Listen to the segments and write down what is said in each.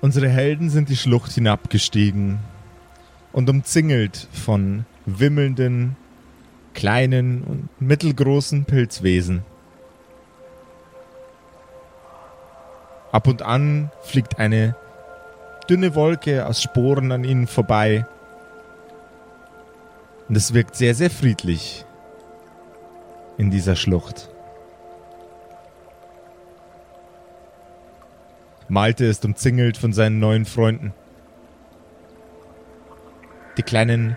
Unsere Helden sind die Schlucht hinabgestiegen und umzingelt von wimmelnden, kleinen und mittelgroßen Pilzwesen. Ab und an fliegt eine dünne Wolke aus Sporen an ihnen vorbei. Und es wirkt sehr, sehr friedlich in dieser Schlucht. Malte ist umzingelt von seinen neuen Freunden. Die kleinen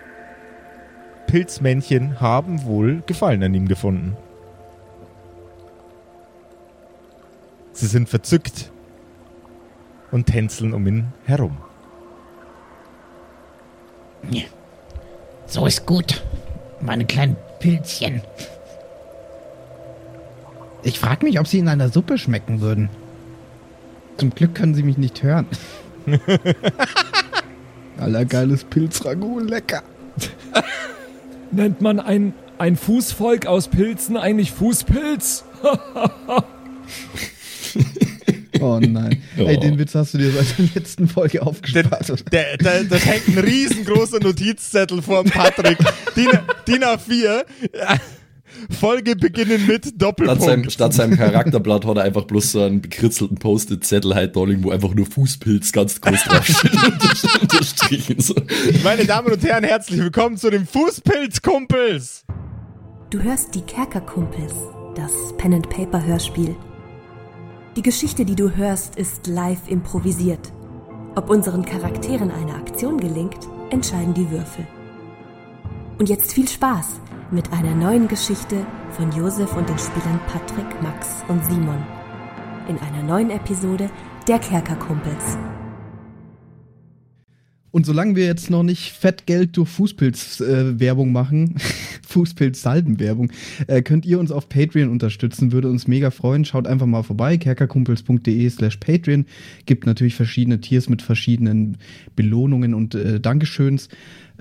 Pilzmännchen haben wohl Gefallen an ihm gefunden. Sie sind verzückt und tänzeln um ihn herum. So ist gut, meine kleinen Pilzchen. Ich frage mich, ob sie in einer Suppe schmecken würden. Zum Glück können sie mich nicht hören. Allergeiles Pilzragout, lecker. Nennt man ein, ein Fußvolk aus Pilzen eigentlich Fußpilz? Oh nein. Oh. Ey, den Witz hast du dir seit der letzten Folge aufgespart. Der, der, das hängt ein riesengroßer Notizzettel vor dem Patrick. DIN, DIN A4. Folge beginnen mit Statt seinem, Doppelpunkt. statt seinem Charakterblatt hat er einfach bloß so einen bekritzelten Post-it-Zettel halt da irgendwo einfach nur Fußpilz ganz groß draufsteht unterstrichen. So. Meine Damen und Herren, herzlich willkommen zu den Fußpilzkumpels. Du hörst die Kerkerkumpels, das Pen and Paper Hörspiel. Die Geschichte, die du hörst, ist live improvisiert. Ob unseren Charakteren eine Aktion gelingt, entscheiden die Würfel. Und jetzt viel Spaß mit einer neuen Geschichte von Josef und den Spielern Patrick, Max und Simon. In einer neuen Episode der Kerkerkumpels. Und solange wir jetzt noch nicht Fettgeld durch Fußpilz-Werbung machen, Fußpilz-Salben-Werbung, äh, könnt ihr uns auf Patreon unterstützen. Würde uns mega freuen. Schaut einfach mal vorbei, kerkerkumpels.de slash Patreon. Gibt natürlich verschiedene Tiers mit verschiedenen Belohnungen und äh, Dankeschöns.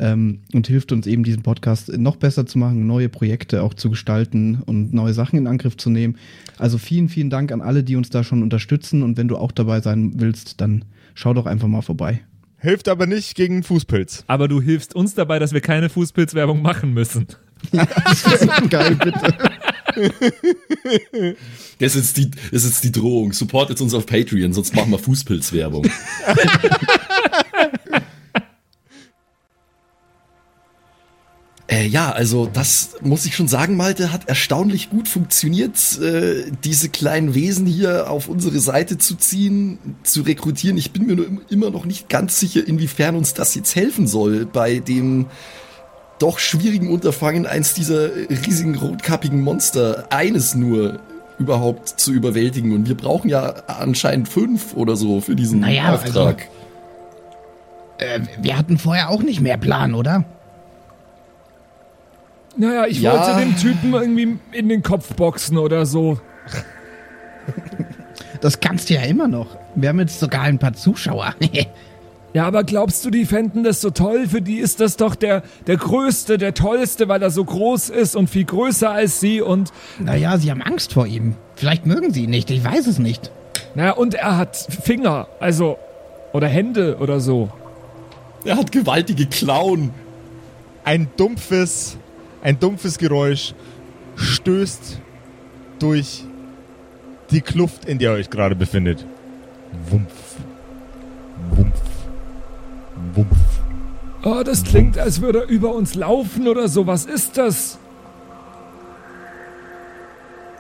Ähm, und hilft uns eben, diesen Podcast noch besser zu machen, neue Projekte auch zu gestalten und neue Sachen in Angriff zu nehmen. Also vielen, vielen Dank an alle, die uns da schon unterstützen. Und wenn du auch dabei sein willst, dann schau doch einfach mal vorbei. Hilft aber nicht gegen Fußpilz. Aber du hilfst uns dabei, dass wir keine Fußpilzwerbung machen müssen. Geil, bitte. Das ist, die, das ist die Drohung. Supportet uns auf Patreon, sonst machen wir Fußpilzwerbung. Äh, ja, also das muss ich schon sagen, Malte, hat erstaunlich gut funktioniert, äh, diese kleinen Wesen hier auf unsere Seite zu ziehen, zu rekrutieren. Ich bin mir nur im- immer noch nicht ganz sicher, inwiefern uns das jetzt helfen soll bei dem doch schwierigen Unterfangen, eins dieser riesigen rotkappigen Monster, eines nur überhaupt zu überwältigen. Und wir brauchen ja anscheinend fünf oder so für diesen Naja, Auftrag. Äh, wir hatten vorher auch nicht mehr Plan, oder? Naja, ich Ja. wollte den Typen irgendwie in den Kopf boxen oder so. Das kannst du ja immer noch. Wir haben jetzt sogar ein paar Zuschauer. Ja, aber glaubst du, die fänden das so toll? Für die ist das doch der, der Größte, der Tollste, weil er so groß ist und viel größer als sie und, naja, sie haben Angst vor ihm. Vielleicht mögen sie ihn nicht, ich weiß es nicht. naja, und er hat Finger, also, oder Hände oder so. Er hat gewaltige Klauen. Ein dumpfes, ein dumpfes Geräusch stößt durch die Kluft, in der ihr euch gerade befindet. Wumpf. Wumpf. Wumpf. Oh, das klingt, als würde er über uns laufen oder so. Was ist das?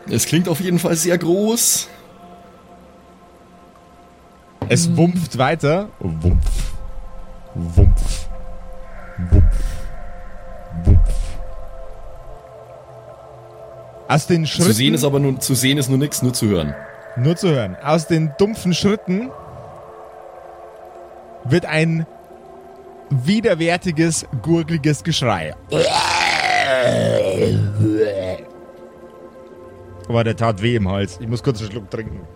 Es klingt auf jeden Fall sehr groß. Es wumpft weiter. Wumpf. Wumpf. Wumpf. Wumpf. Aus den Schritten. Zu sehen ist aber nur, zu sehen ist nur nichts, nur zu hören. Nur zu hören. Aus den dumpfen Schritten wird ein widerwärtiges, gurgliges Geschrei. Aber der tat weh im Hals. Ich muss kurz einen Schluck trinken.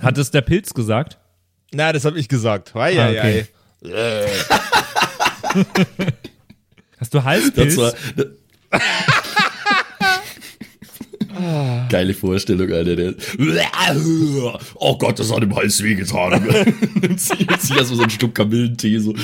Hat es der Pilz gesagt? Na, das habe ich gesagt. Hei, Ah, okay. Hast du Halspilz? Das war, Geile Vorstellung, Alter. Der, oh Gott, das hat im Hals wehgetan. Nimmt sich erstmal so ein Stück Kamillentee so.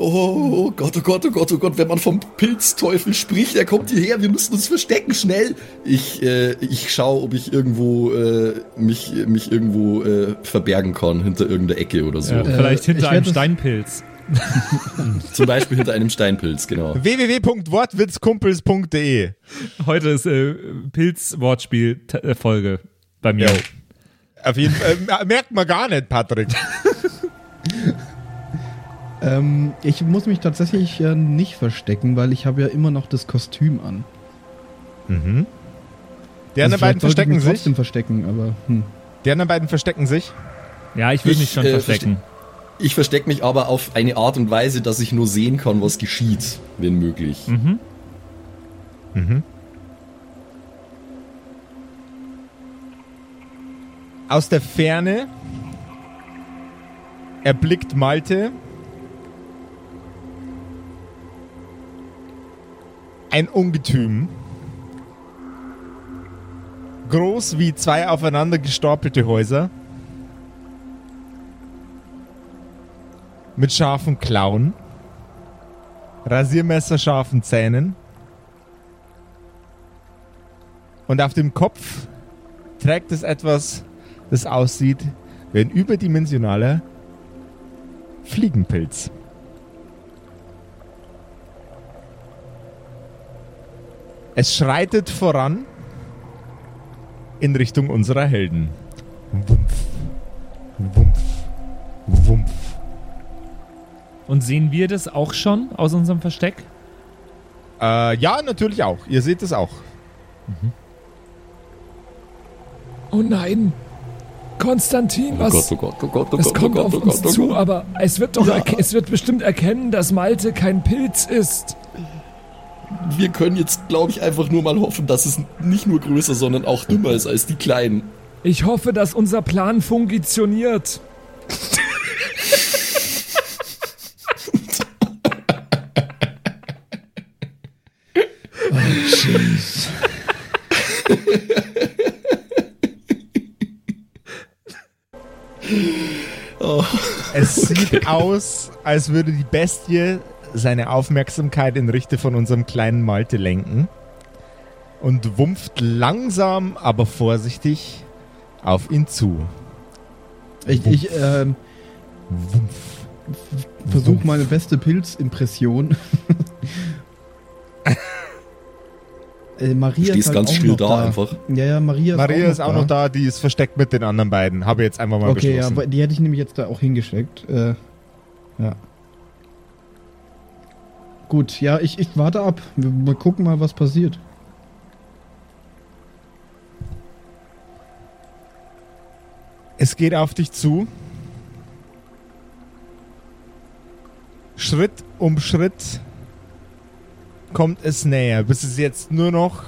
Oh Gott, oh Gott, oh Gott, oh Gott, wenn man vom Pilzteufel spricht, er kommt hierher, wir müssen uns verstecken, schnell. Ich, äh, ich schaue, ob ich irgendwo äh, mich, mich irgendwo äh, verbergen kann, hinter irgendeiner Ecke oder so. Ja, vielleicht ich hinter einem das- Steinpilz. Zum Beispiel hinter einem Steinpilz, genau. www.wortwitzkumpels.de Heute ist äh, Pilz-Wortspiel-Folge bei mir. Jo. Auf jeden Fall, äh, merkt man gar nicht, Patrick. Ähm, ich muss mich tatsächlich äh, nicht verstecken, weil ich habe ja immer noch das Kostüm an. Die Also anderen vielleicht beiden verstecken mich sich. trotzdem verstecken, aber hm. Die anderen beiden verstecken sich. Ja, ich will Ich, mich schon äh, verstecken. Ich verstecke mich aber auf eine Art und Weise, dass ich nur sehen kann, was geschieht, wenn möglich. Mhm. Aus der Ferne erblickt Malte ein Ungetüm. Groß wie zwei aufeinander gestapelte Häuser. Mit scharfen Klauen. Rasiermesserscharfen Zähnen. Und auf dem Kopf trägt es etwas, das aussieht wie ein überdimensionaler Fliegenpilz. Es schreitet voran in Richtung unserer Helden. Wumpf, wumpf, wumpf. Und sehen wir das auch schon aus unserem Versteck? Äh, ja, natürlich auch. Ihr seht es auch. Oh nein! Konstantin, Oh Gott, oh Gott, oh Gott, oh es Gott, oh kommt Gott, auf oh uns Gott, oh zu, Gott. aber es wird doch, Ja. es wird bestimmt erkennen, dass Malte kein Pilz ist. Wir können jetzt, glaube ich, einfach nur mal hoffen, dass es nicht nur größer, sondern auch dümmer ist als die Kleinen. Ich hoffe, dass unser Plan funktioniert. Es sieht aus, als würde die Bestie seine Aufmerksamkeit in Richtung von unserem kleinen Malte lenken und wumpft langsam, aber vorsichtig auf ihn zu. ich, ich ähm, versuche meine beste Pilzimpression. Äh, Maria Du stehst ist halt ganz auch still noch da einfach. Ja, ja, Maria ist Maria auch ist auch noch da, die ist versteckt mit den anderen beiden. Habe jetzt einfach mal Okay, ja, beschlossen. aber die hätte ich nämlich jetzt da auch hingesteckt. Äh, ja. Gut, ja, ich, ich warte ab. Wir, wir gucken mal, was passiert. Es geht auf dich zu. Schritt um Schritt kommt es näher, bis es jetzt nur noch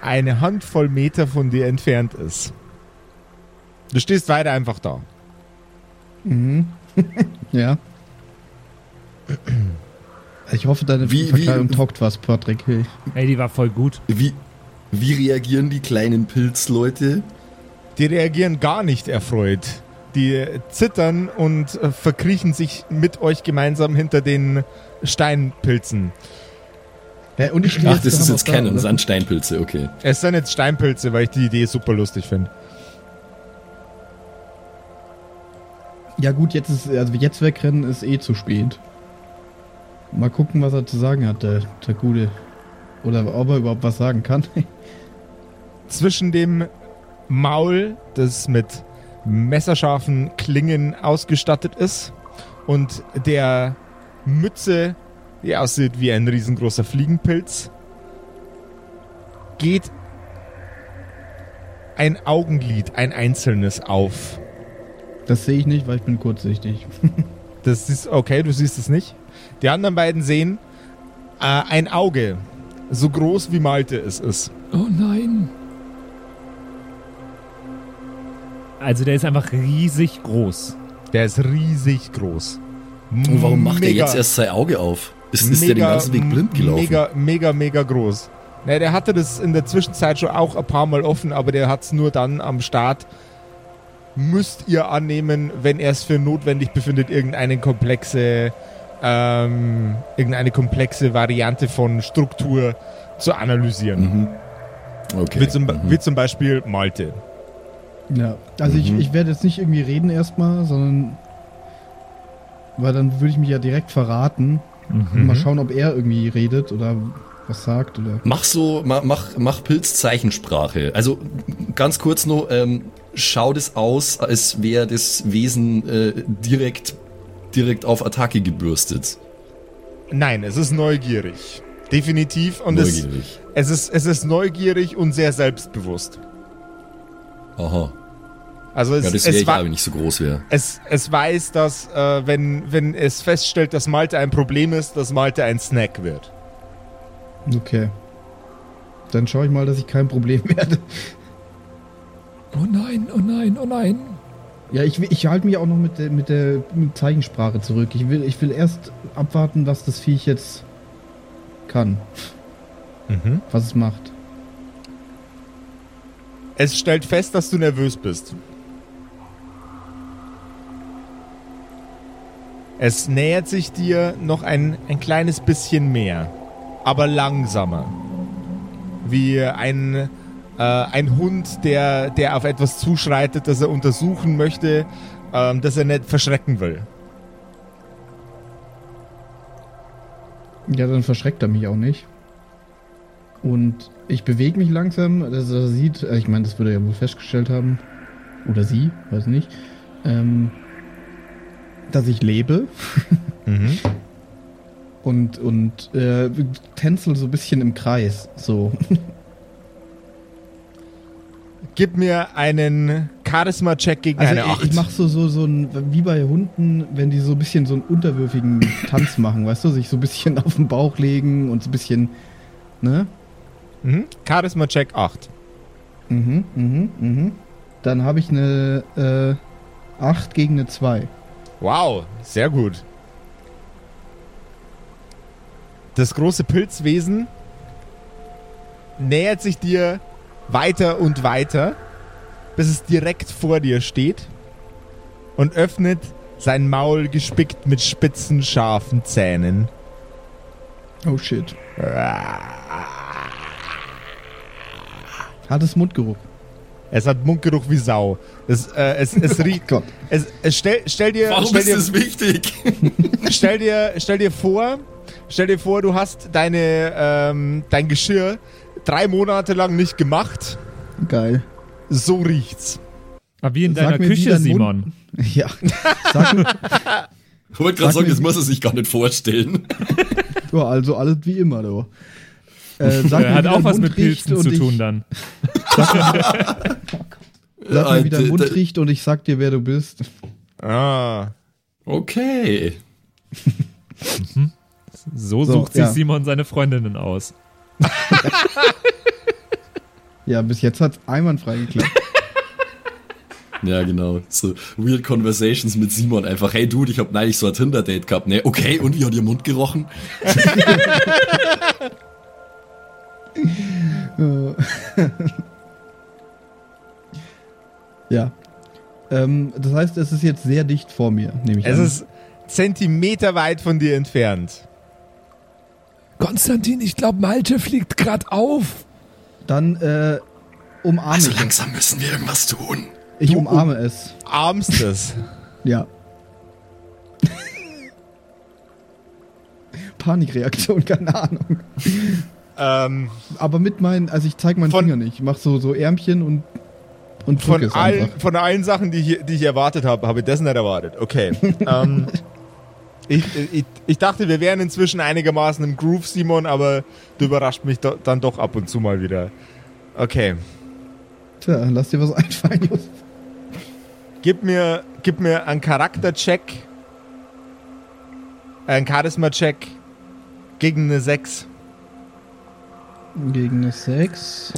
eine Handvoll Meter von dir entfernt ist. Du stehst weiter einfach da. Mhm. ja. Ich hoffe, deine Wie- Verkleidung wie- taugt was, Patrick. Hey. Ey, die war voll gut. Wie, wie reagieren die kleinen Pilzleute? Die reagieren gar nicht erfreut. Die zittern und äh, verkriechen sich mit euch gemeinsam hinter den Steinpilzen. Ja, und ich Ach, das da ist jetzt da, keine oder? Sandsteinpilze, okay. Es sind jetzt Steinpilze, weil ich die Idee super lustig finde. Ja gut, jetzt ist also jetzt wegrennen ist eh zu spät. Mal gucken, was er zu sagen hat, der, der Gute. Oder ob er überhaupt was sagen kann. zwischen dem Maul, das mit messerscharfen Klingen ausgestattet ist, und der Mütze, die aussieht wie ein riesengroßer Fliegenpilz, geht ein Augenlid, ein einzelnes auf. Das sehe ich nicht, weil ich bin kurzsichtig. Das ist okay, du siehst es nicht. Die anderen beiden sehen äh, ein Auge, so groß wie Malte es ist. Oh nein. Also der ist einfach riesig groß. Der ist riesig groß. Und warum macht er Mega- jetzt erst sein Auge auf? Ist, ist der den ganzen Weg blind gelaufen? Mega, mega, mega groß. Ne, der hatte das in der Zwischenzeit schon auch ein paar Mal offen, aber der hat es nur dann am Start. Müsst ihr annehmen, wenn er es für notwendig befindet, irgendeine komplexe, ähm, irgendeine komplexe Variante von Struktur zu analysieren. Mhm. Okay. Wie, zum, mhm. wie zum Beispiel Malte. Ja, also ich, Mhm. ich werde jetzt nicht irgendwie reden erstmal, sondern. Weil dann würde ich mich ja direkt verraten. Und mal schauen, ob er irgendwie redet oder was sagt oder. Mach so, ma- mach, mach Pilzzeichensprache. Also ganz kurz nur, ähm, schaut es aus, als wäre das Wesen äh, direkt, direkt auf Attacke gebürstet. Nein, es ist neugierig. Definitiv. Und es, Neugierig. es, ist, es ist neugierig und sehr selbstbewusst. Aha. Also es, Ja, das wäre es, ich wa- aber nicht so groß wäre. es, es weiß, dass äh, wenn, wenn es feststellt, dass Malte ein Problem ist, dass Malte ein Snack wird. Okay. Dann schaue ich mal, dass ich kein Problem werde. Oh nein, oh nein, oh nein. Ja, ich, ich halte mich auch noch mit der, mit der mit Zeichensprache zurück. Ich will, ich will erst abwarten, was das Viech jetzt kann, Mhm. was es macht. Es stellt fest, dass du nervös bist. Es nähert sich dir noch ein, ein kleines bisschen mehr, aber langsamer. Wie ein, äh, ein Hund, der, der auf etwas zuschreitet, das er untersuchen möchte, ähm, das er nicht verschrecken will. Ja, dann verschreckt er mich auch nicht. Und ich bewege mich langsam, dass er sieht, äh, ich meine, das würde er ja wohl festgestellt haben. Oder sie, weiß nicht. Ähm, dass ich lebe Mhm. und, und äh, tänzel so ein bisschen im Kreis. So. Gib mir einen Charisma-Check gegen Also eine ich, 8. ich mach so, so, so ein, wie bei Hunden, wenn die so ein bisschen so einen unterwürfigen Tanz machen, weißt du, sich so ein bisschen auf den Bauch legen und so ein bisschen, ne? mhm. Charisma-Check 8. Mhm, mhm, mhm. Dann habe ich eine äh, 8 gegen eine 2. Wow, sehr gut. Das große Pilzwesen nähert sich dir weiter und weiter, bis es direkt vor dir steht und öffnet sein Maul gespickt mit spitzen, scharfen Zähnen. Oh shit. Hartes Mundgeruch. Es hat Mundgeruch wie Sau. Es, äh, es, es riecht. Gott. Es, es stell, stell dir, Warum stell ist dir, das wichtig? stell dir, stell dir vor, stell dir vor, du hast deine, ähm, dein Geschirr drei Monate lang nicht gemacht. Geil. So riecht's. Aber wie in Sag deiner mir, Küche, Simon. Ja. Sag mir, Ich wollte gerade Sag sagen, das muss er sich gar nicht vorstellen. ja, also alles wie immer, du. Äh, sag Er mir, hat auch dein was Mund mit Pilzen zu ich- tun dann. Sag mir, wie dein Äh, Mund d- riecht und ich sag dir, wer du bist. Ah. Okay. So, So, sucht sich ja. Simon seine Freundinnen aus. Ja, bis jetzt hat's einwandfrei geklappt. Ja, genau. So weird Conversations mit Simon einfach. Hey Dude, ich hab neulich so ein Tinder-Date gehabt. Ne, okay, und wie hat ihr Mund gerochen? Ja. Ähm, das heißt, es ist jetzt sehr dicht vor mir, nehme ich Es an. ist Zentimeter weit von dir entfernt. Konstantin, ich glaube, Malte fliegt gerade auf. Dann äh, umarme Also ich es. langsam müssen wir irgendwas tun. Ich Du umarme es. Armst es. Ja. Panikreaktion, keine Ahnung. Ähm, Aber mit meinen, also ich zeige meinen Von- Finger nicht. Ich mache so, so Ärmchen und, und von, es allen, einfach. von allen Sachen, die ich, die ich erwartet habe, habe ich das nicht erwartet. Okay. ähm, ich, ich, ich dachte, wir wären inzwischen einigermaßen im Groove, Simon, aber du überrascht mich do, dann doch ab und zu mal wieder. Okay. Tja, lass dir was einfallen, Just. Gib mir, gib mir einen Charaktercheck. Einen Charisma-Check gegen eine 6. Gegen eine 6.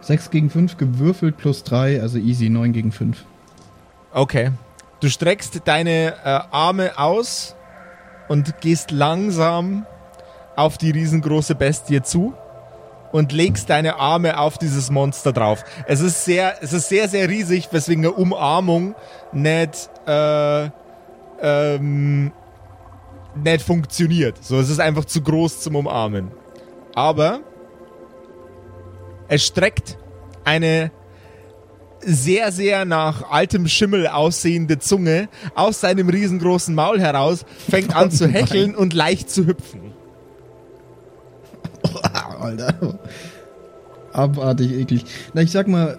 6 gegen 5 gewürfelt plus 3, also easy, 9 gegen 5. Okay. Du streckst deine äh, Arme aus und gehst langsam auf die riesengroße Bestie zu und legst deine Arme auf dieses Monster drauf. Es ist sehr, es ist sehr, sehr riesig, weswegen eine Umarmung nicht, äh, ähm, nicht funktioniert. So, es ist einfach zu groß zum Umarmen. Aber es streckt eine sehr, sehr nach altem Schimmel aussehende Zunge aus seinem riesengroßen Maul heraus, fängt an zu hecheln und leicht zu hüpfen. Alter. Abartig eklig. Na, ich sag mal,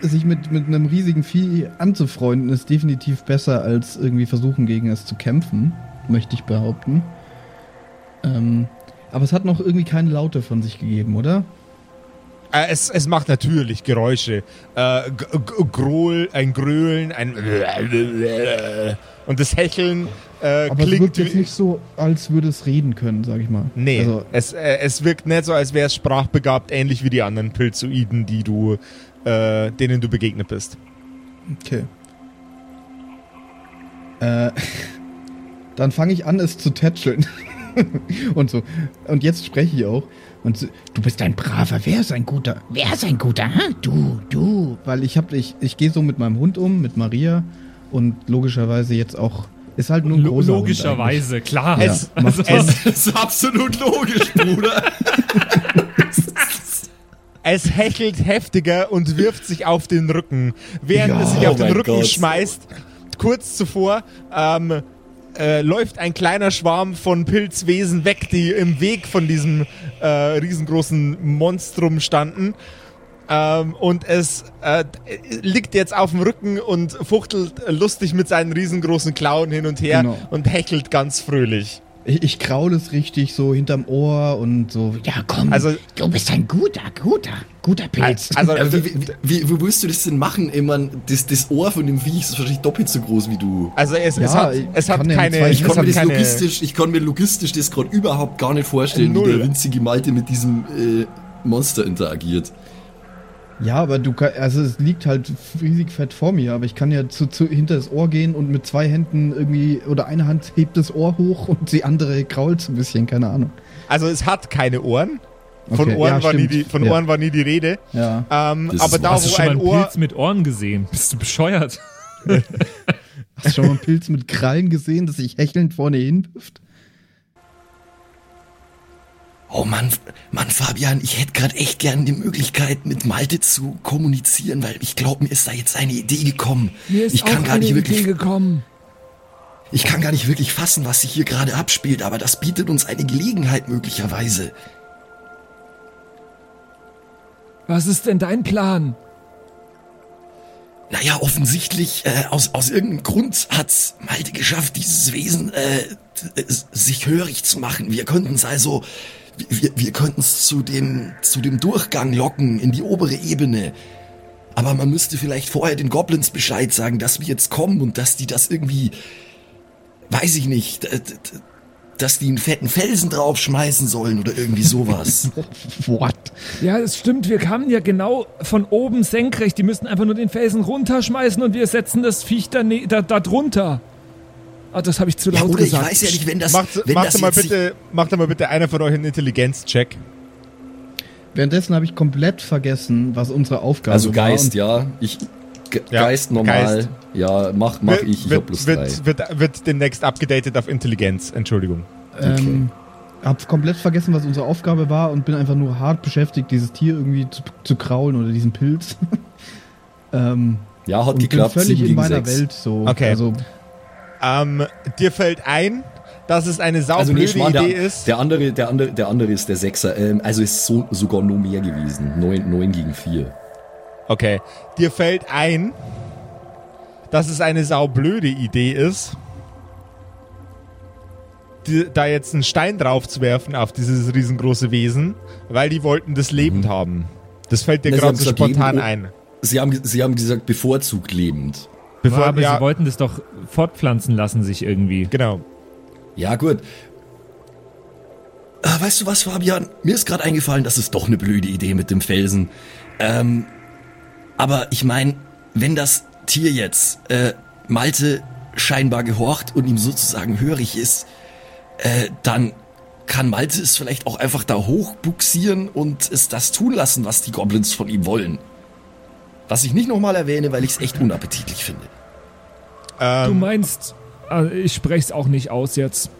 sich mit, mit einem riesigen Vieh anzufreunden, ist definitiv besser, als irgendwie versuchen, gegen es zu kämpfen, möchte ich behaupten. Ähm, aber es hat noch irgendwie keine Laute von sich gegeben, oder? Äh, es, es macht natürlich Geräusche. Äh, Grohl, ein Gröhlen, ein und das Hecheln äh, Aber es klingt wirkt jetzt nicht so, als würde es reden können, sag ich mal. Nee, Also, es, äh, es wirkt nicht so, als wäre es sprachbegabt, ähnlich wie die anderen Pilzoiden, die du, äh, denen du begegnet bist. okay. Äh, dann fange ich an, es zu tätscheln. und so. Und jetzt spreche ich auch. Und so, du bist ein braver, wer ist ein guter? Wer ist ein guter? Hä? Du, du. Weil ich hab, ich, ich gehe so mit meinem Hund um, mit Maria. Und logischerweise jetzt auch. Ist halt nur ein Lo großer logischerweise, klar. Hund Es-. Ja, macht es- Das ist absolut logisch, Bruder. Es hechelt heftiger und wirft sich auf den Rücken. Während Ja, es sich oh auf den mein Rücken Gott. schmeißt, kurz zuvor, ähm, äh, läuft ein kleiner Schwarm von Pilzwesen weg, die im Weg von diesem äh, riesengroßen Monstrum standen. Ähm, und es äh, liegt jetzt auf dem Rücken und fuchtelt lustig mit seinen riesengroßen Klauen hin und her Genau. und hechelt ganz fröhlich. Ich, ich kraul es richtig so hinterm Ohr und so. Ja, komm. Also, Du bist ein guter, guter, guter Pilz. also Ja, wie, wie, wie, wie willst du das denn machen? Ich mein, das, das Ohr von dem Viech ist wahrscheinlich doppelt so groß wie du. also es, es Ja, hat, ich es hat kann ja keine, zwei- Ich es kann, hat mir das keine logistisch, ich kann mir logistisch das gerade überhaupt gar nicht vorstellen, Null. wie der winzige Malte mit diesem äh, Monster interagiert. Ja, aber du kann, also es liegt halt riesig fett vor mir, aber ich kann ja zu, zu hinter das Ohr gehen und mit zwei Händen irgendwie oder eine Hand hebt das Ohr hoch und die andere krault so ein bisschen, keine Ahnung. Also es hat keine Ohren. Von, Okay, Ohren, ja, war die, von Ja. Ohren war nie die Rede. Ja. Ähm, Das aber ist- da, Hast du wo schon mal ein einen Ohr. Pilz mit Ohren gesehen? Bist du bescheuert? Hast du schon mal einen Pilz mit Krallen gesehen, das sich hechelnd vorne hinwirft? Oh Mann, Mann, Fabian, ich hätte gerade echt gern die Möglichkeit, mit Malte zu kommunizieren, weil ich glaube, mir ist da jetzt eine Idee gekommen. Mir ist ich kann auch gar eine nicht Idee wirklich, gekommen. ich kann gar nicht wirklich fassen, was sich hier gerade abspielt, aber das bietet uns eine Gelegenheit möglicherweise. Was ist denn dein Plan? Naja, offensichtlich, äh, aus, aus irgendeinem Grund hat's Malte geschafft, dieses Wesen äh, s- sich hörig zu machen. Wir könnten es also, wir, wir könnten es zu dem, zu dem Durchgang locken in die obere Ebene. Aber man müsste vielleicht vorher den Goblins Bescheid sagen, dass wir jetzt kommen und dass die das irgendwie, weiß ich nicht, dass die einen fetten Felsen draufschmeißen sollen oder irgendwie sowas. What? Ja, es stimmt, wir kamen ja genau von oben senkrecht. Die müssen einfach nur den Felsen runterschmeißen und wir setzen das Viech da, ne- da, da drunter. Ah, das habe ich zu ja, laut oder ich gesagt. weiß ja nicht, wenn das, Macht, wenn macht, das mal bitte, macht mal bitte einer von euch einen Intelligenzcheck. Währenddessen habe ich komplett vergessen, was unsere Aufgabe Also war. Geist, und ja. Ich, Ge Ja, Geist normal. Geist. Ja, mach, mach Wird- ich. Ich wird, hab plus drei. wird, wird, wird demnächst abgedatet auf Intelligenz. Entschuldigung. Ähm, hab komplett vergessen, was unsere Aufgabe war und bin einfach nur hart beschäftigt, dieses Tier irgendwie zu, zu kraulen oder diesen Pilz. ähm, Ja, hat und geklappt. bin völlig in meiner sechs. Welt so. Okay. Also, Ähm, dir fällt ein, dass es eine Also nee, saublöde Schmarrn, Idee der, ist. der andere, der andere, der andere ist der Sechser. Ähm, also ist so, sogar nur mehr gewesen. Neun, neun gegen vier. Okay. Dir fällt ein, dass es eine saublöde Idee ist, die, da jetzt einen Stein drauf zu werfen auf dieses riesengroße Wesen, weil die wollten das lebend haben. Das fällt dir gerade so spontan lebend- ein. Sie haben, sie haben gesagt, bevorzugt lebend. Bevor, aber ja, sie wollten das doch fortpflanzen lassen sich irgendwie. genau. Ja, gut. Ah, weißt du was, Fabian? Mir ist gerade eingefallen, das ist doch eine blöde Idee mit dem Felsen. Ähm, aber ich meine, wenn das Tier jetzt äh, Malte scheinbar gehorcht und ihm sozusagen hörig ist, äh, dann kann Malte es vielleicht auch einfach da hochbuxieren und es das tun lassen, was die Goblins von ihm wollen. Was ich nicht nochmal erwähne, weil ich es echt unappetitlich finde. Ähm, Du meinst, also ich spreche es auch nicht aus jetzt.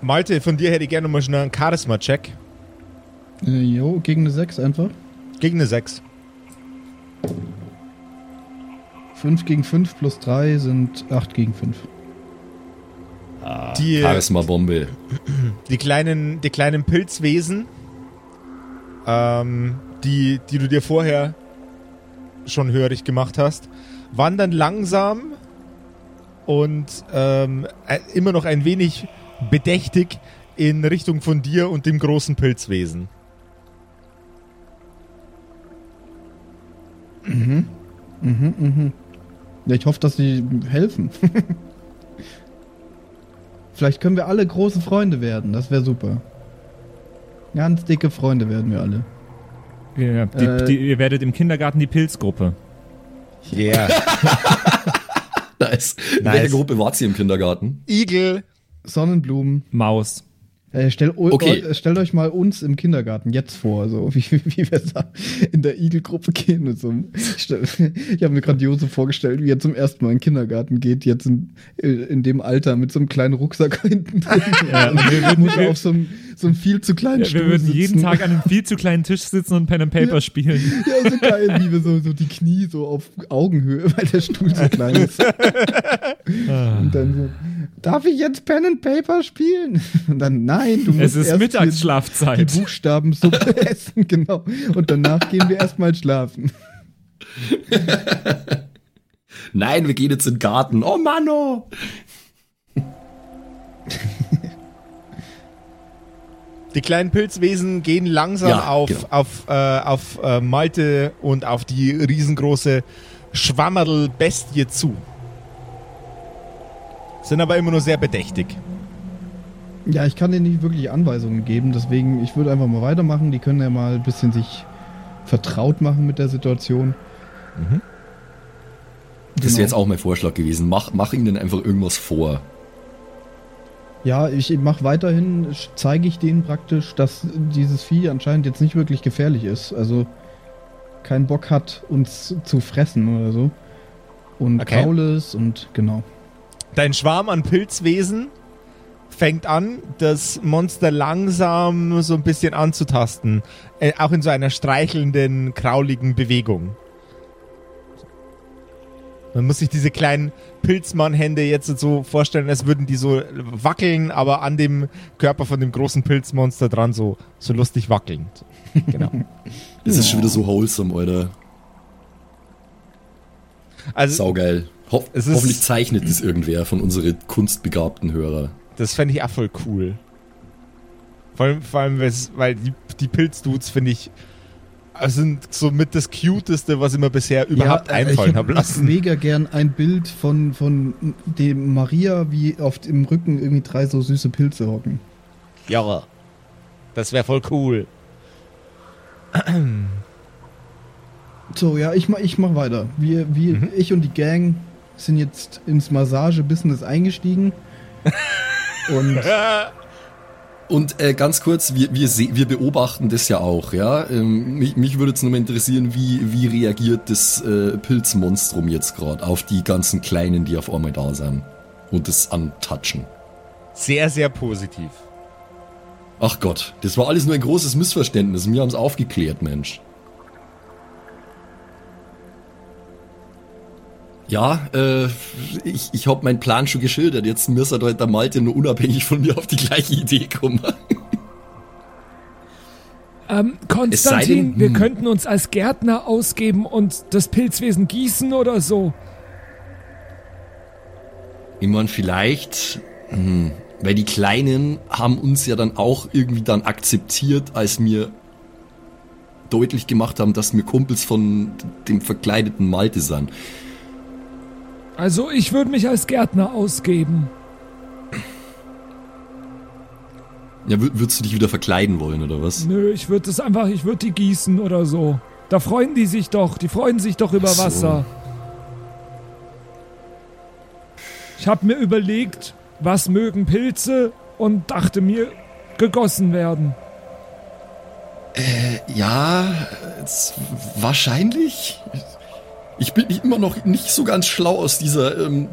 Malte, von dir hätte ich gerne mal schnell einen Charisma-Check. Äh, jo, gegen eine 6 einfach. Gegen eine 6. 5 gegen 5 plus 3 sind 8 gegen 5. Die, Charisma-Bombe. die, kleinen, die kleinen Pilzwesen, ähm, die, die du dir vorher schon hörig gemacht hast, wandern langsam und ähm, äh, immer noch ein wenig bedächtig in Richtung von dir und dem großen Pilzwesen. Ja, ich hoffe, dass sie helfen. Vielleicht können wir alle große Freunde werden. Das wäre super. Ganz dicke Freunde werden wir alle. Ja, die, Äh, die, ihr werdet im Kindergarten die Pilzgruppe. Yeah. Nice. Nice. welcher Gruppe wart ihr im Kindergarten? Igel. Sonnenblumen. Maus. Äh, stell, Okay. äh, stellt euch mal uns im Kindergarten jetzt vor, so wie, wie wir da in der Igelgruppe gehen. Mit so einem, ich habe mir grandiose vorgestellt, wie er zum ersten Mal in den Kindergarten geht, jetzt in, in dem Alter mit so einem kleinen Rucksack hinten drin. Ja, wir würden- auf so einem, so einem viel zu kleinen Ja, Stuhl wir würden jeden sitzen. Tag an einem viel zu kleinen Tisch sitzen und Pen and Paper spielen. Ja, so geil, wie wir so, so die Knie so auf Augenhöhe, weil der Stuhl so klein ist. Und dann so, darf ich jetzt Pen and Paper spielen? Und dann, nein, du musst Es ist erst hier die Mittagsschlafzeit. Buchstabensuppe essen, genau. Und danach gehen wir erstmal schlafen. Nein, wir gehen jetzt in den Garten. Oh Manno! Die kleinen Pilzwesen gehen langsam Ja, auf, genau. auf, äh, auf äh, Malte und auf die riesengroße Schwammerl-Bestie zu. Sind aber immer nur sehr bedächtig. Ja, ich kann denen nicht wirklich Anweisungen geben, deswegen, ich würde einfach mal weitermachen. Die können ja mal ein bisschen sich vertraut machen mit der Situation. Das Genau. wäre jetzt auch mein Vorschlag gewesen. Mach, mach ihnen einfach irgendwas vor. Ja, ich mache weiterhin, zeige ich denen praktisch, dass dieses Vieh anscheinend jetzt nicht wirklich gefährlich ist. Also keinen Bock hat, uns zu fressen oder so. Und Okay. faul ist und genau. Dein Schwarm an Pilzwesen fängt an, das Monster langsam so ein bisschen anzutasten. Äh, auch in so einer streichelnden, krauligen Bewegung. Man muss sich diese kleinen Pilzmann-Hände jetzt so vorstellen, als würden die so wackeln, aber an dem Körper von dem großen Pilzmonster dran so, so lustig wackeln. Genau. Das ist schon wieder so wholesome, Alter. Also, Saugeil. Ho Es ist- hoffentlich zeichnet das irgendwer von unseren kunstbegabten Hörer. Das fände ich auch voll cool. Vor allem, vor allem weil die, die Pilzdudes, finde ich, äh, sind so mit das Cuteste, was ich mir bisher überhaupt äh, einfallen ich habe hab lassen. mega gern ein Bild von, von dem Maria, wie auf dem Rücken irgendwie drei so süße Pilze hocken. Ja, das wäre voll cool. So, ja, ich mach, ich mach weiter. Wir, wir, Mhm. ich und die Gang sind jetzt ins Massage-Business eingestiegen. und Und äh, ganz kurz, wir, wir, wir beobachten das ja auch, ja. Ähm, mich, mich würde jetzt nur mal interessieren, wie, wie reagiert das äh, Pilzmonstrum jetzt gerade auf die ganzen Kleinen, die auf einmal da sind und das antatschen. Sehr, sehr positiv. Ach Gott, das war alles nur ein großes Missverständnis. Wir haben es aufgeklärt, Mensch. Ja, äh, ich, ich hab meinen Plan schon geschildert. Jetzt müsste halt der Malte nur unabhängig von mir auf die gleiche Idee kommen. Ähm, Konstantin, denn, wir hm. könnten uns als Gärtner ausgeben und das Pilzwesen gießen oder so. Ich mein, vielleicht, hm, weil die Kleinen haben uns ja dann auch irgendwie dann akzeptiert, als wir deutlich gemacht haben, dass wir Kumpels von dem verkleideten Malte sind. Also ich würde mich als Gärtner ausgeben. Ja, wür- würdest du dich wieder verkleiden wollen, oder was? Nö, ich würde das einfach, ich würde die gießen oder so. Da freuen die sich doch, die freuen sich doch über so. Wasser. Ich habe mir überlegt, was mögen Pilze und dachte mir, gegossen werden. Ja, es, wahrscheinlich. Ich bin immer noch nicht so ganz schlau aus dieser ähm,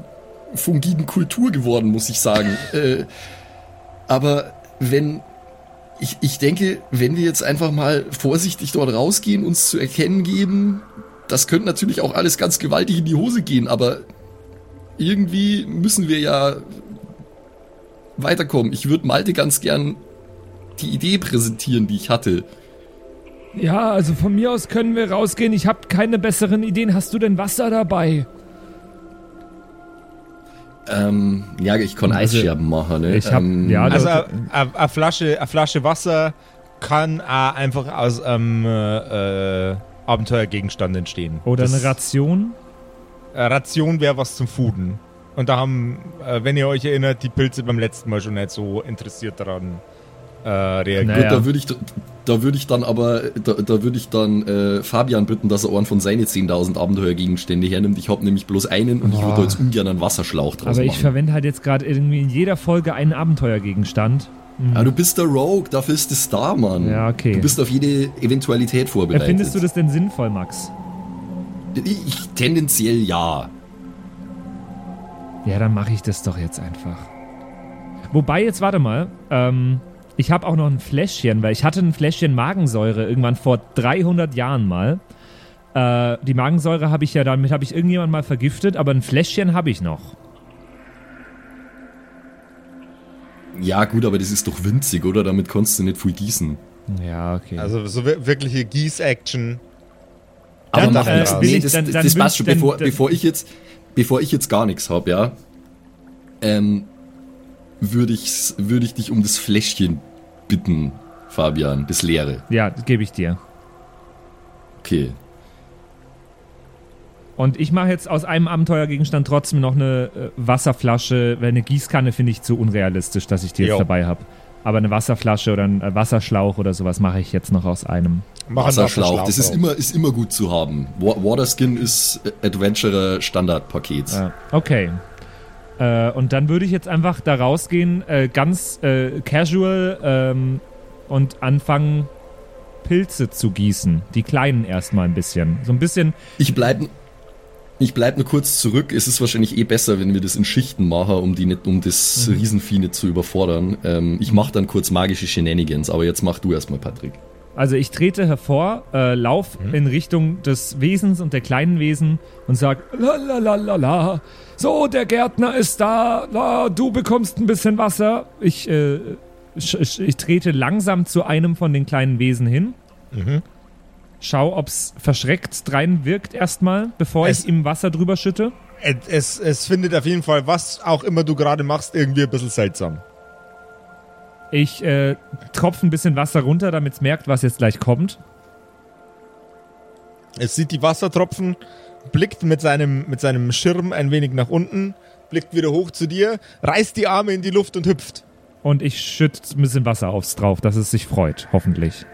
fungiden Kultur geworden, muss ich sagen. äh, aber wenn, ich, ich denke, wenn wir jetzt einfach mal vorsichtig dort rausgehen, uns zu erkennen geben, das könnte natürlich auch alles ganz gewaltig in die Hose gehen, aber irgendwie müssen wir ja weiterkommen. Ich würde Malte ganz gern die Idee präsentieren, die ich hatte. Ja, also von mir aus können wir rausgehen. Ich habe keine besseren Ideen. Hast du denn Wasser dabei? Ähm, ja, ich kann Also, Eisscherben machen, ne? ich hab- ähm, ja, Also eine Flasche, a Flasche Wasser kann auch einfach aus einem äh, äh, Abenteuergegenstand entstehen. Oder Das- eine Ration? äh, Ration wäre was zum Fooden. Und da haben, äh, wenn ihr euch erinnert, die Pilze beim letzten Mal schon nicht so interessiert daran äh, reagiert. Naja. Gut, da würde ich, da würde ich dann aber, da, da würde ich dann äh, Fabian bitten, dass er einen von seinen 10.000 Abenteuergegenstände hernimmt. Ich habe nämlich bloß einen und ich würde da jetzt ungern einen Wasserschlauch draus Aber ich machen. verwende halt jetzt gerade irgendwie in jeder Folge einen Abenteuergegenstand. Ja, du bist der Rogue, dafür ist der Star, Mann. Ja, okay. Du bist auf jede Eventualität vorbereitet. Findest du das denn sinnvoll, Max? Ich, ich tendenziell ja. Ja, dann mache ich das doch jetzt einfach. Wobei, jetzt warte mal. Ähm, ich habe auch noch ein Fläschchen, weil ich hatte ein Fläschchen Magensäure irgendwann vor 300 Jahren mal. Äh, die Magensäure habe ich ja damit, habe ich irgendjemand mal vergiftet, aber ein Fläschchen habe ich noch. Ja, gut, aber das ist doch winzig, oder? Damit kannst du nicht viel gießen. Ja, okay. Also so wir- wirkliche Gieß-Action. Aber Dann, mach äh, nichts. will Nee, das, dann- das, dann das passt schon. Bevor, bevor, ich jetzt, bevor ich jetzt gar nichts habe, ja, ähm, würde ich, würde ich dich um das Fläschchen bitten, Fabian, das leere. ja, gebe ich dir. Okay. Und ich mache jetzt aus einem Abenteuergegenstand trotzdem noch eine äh, Wasserflasche, weil eine Gießkanne finde ich zu unrealistisch, dass ich die jetzt Jo. dabei habe. Aber eine Wasserflasche oder ein äh, Wasserschlauch oder sowas mache ich jetzt noch aus einem. Mach einen Wasserschlauch, das ist immer, ist immer gut zu haben. Wa- Waterskin ist äh, Adventurer Standardpaket. Ja, okay. Äh, und dann würde ich jetzt einfach da rausgehen, äh, ganz äh, casual ähm, und anfangen, Pilze zu gießen. Die kleinen erstmal ein bisschen. So ein bisschen. Ich bleib, ich bleib nur kurz zurück. Es ist wahrscheinlich eh besser, wenn wir das in Schichten machen, um die nicht, um das Mhm. Riesenvieh nicht zu überfordern. Ähm, ich mache dann kurz magische Shenanigans, aber jetzt mach du erstmal, Patrick. Also ich trete hervor, äh, lauf in Richtung des Wesens und der kleinen Wesen und sag la la la la la. So, der Gärtner ist da. La, du bekommst ein bisschen Wasser. Ich, äh, sch, ich trete langsam zu einem von den kleinen Wesen hin. Mhm. Schau, ob's verschreckt drein wirkt erstmal, bevor Es- ich ihm Wasser drüber schütte. Es, es, es findet auf jeden Fall, was auch immer du gerade machst, irgendwie ein bisschen seltsam. Ich äh, tropfe ein bisschen Wasser runter, damit es merkt, was jetzt gleich kommt. Es sieht die Wassertropfen, blickt mit seinem, mit seinem Schirm ein wenig nach unten, blickt wieder hoch zu dir, reißt die Arme in die Luft und hüpft. Und ich schütte ein bisschen Wasser aufs drauf, dass es sich freut, hoffentlich.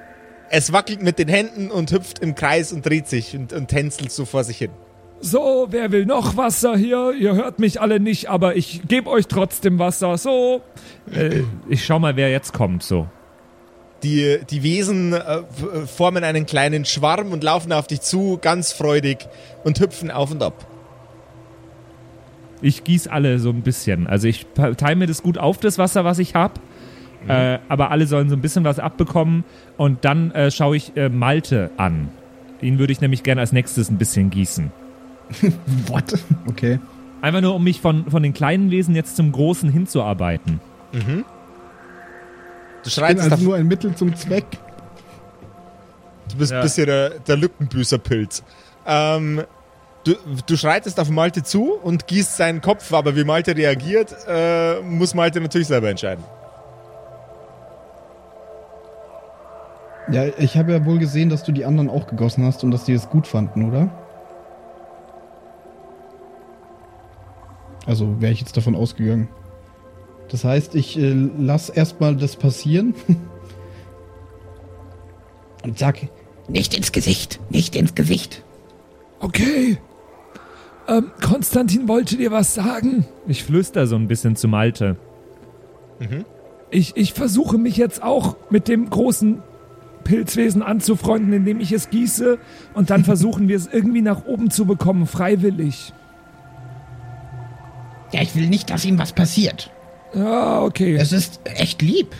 Es wackelt mit den Händen und hüpft im Kreis und dreht sich und, und tänzelt so vor sich hin. So, wer will noch Wasser hier? Ihr hört mich alle nicht, aber ich gebe euch trotzdem Wasser. So. Äh, ich schau mal, wer jetzt kommt. So. Die, die Wesen äh, f- formen einen kleinen Schwarm und laufen auf dich zu, ganz freudig und hüpfen auf und ab. Ich gieß alle so ein bisschen. Also ich teile mir das gut auf, das Wasser, was ich habe. Äh, aber alle sollen so ein bisschen was abbekommen. Und dann äh, schaue ich äh, Malte an. Ihn würde ich nämlich gerne als nächstes ein bisschen gießen. What? Okay. Einfach nur, um mich von, von den kleinen Wesen jetzt zum Großen hinzuarbeiten. Du Ich bin schreitest also auf, nur ein Mittel zum Zweck. du bist Ja. ein bisschen der, der Lückenbüßerpilz. Ähm, du, du schreitest auf Malte zu und gießt seinen Kopf, aber wie Malte reagiert, äh, muss Malte natürlich selber entscheiden. Ja, ich habe ja wohl gesehen, dass du die anderen auch gegossen hast und dass die es gut fanden, oder? Also wäre ich jetzt davon ausgegangen. Das heißt, ich äh, lass erstmal das passieren. und sag, Nicht ins Gesicht, nicht ins Gesicht. Okay. Ähm, Konstantin wollte dir was sagen. Ich flüster so ein bisschen zu Malte. ich, ich versuche mich jetzt auch mit dem großen Pilzwesen anzufreunden, indem ich es gieße und dann versuchen wir es irgendwie nach oben zu bekommen, freiwillig. Ja, ich will nicht, dass ihm was passiert. Ja, okay. Es ist echt lieb.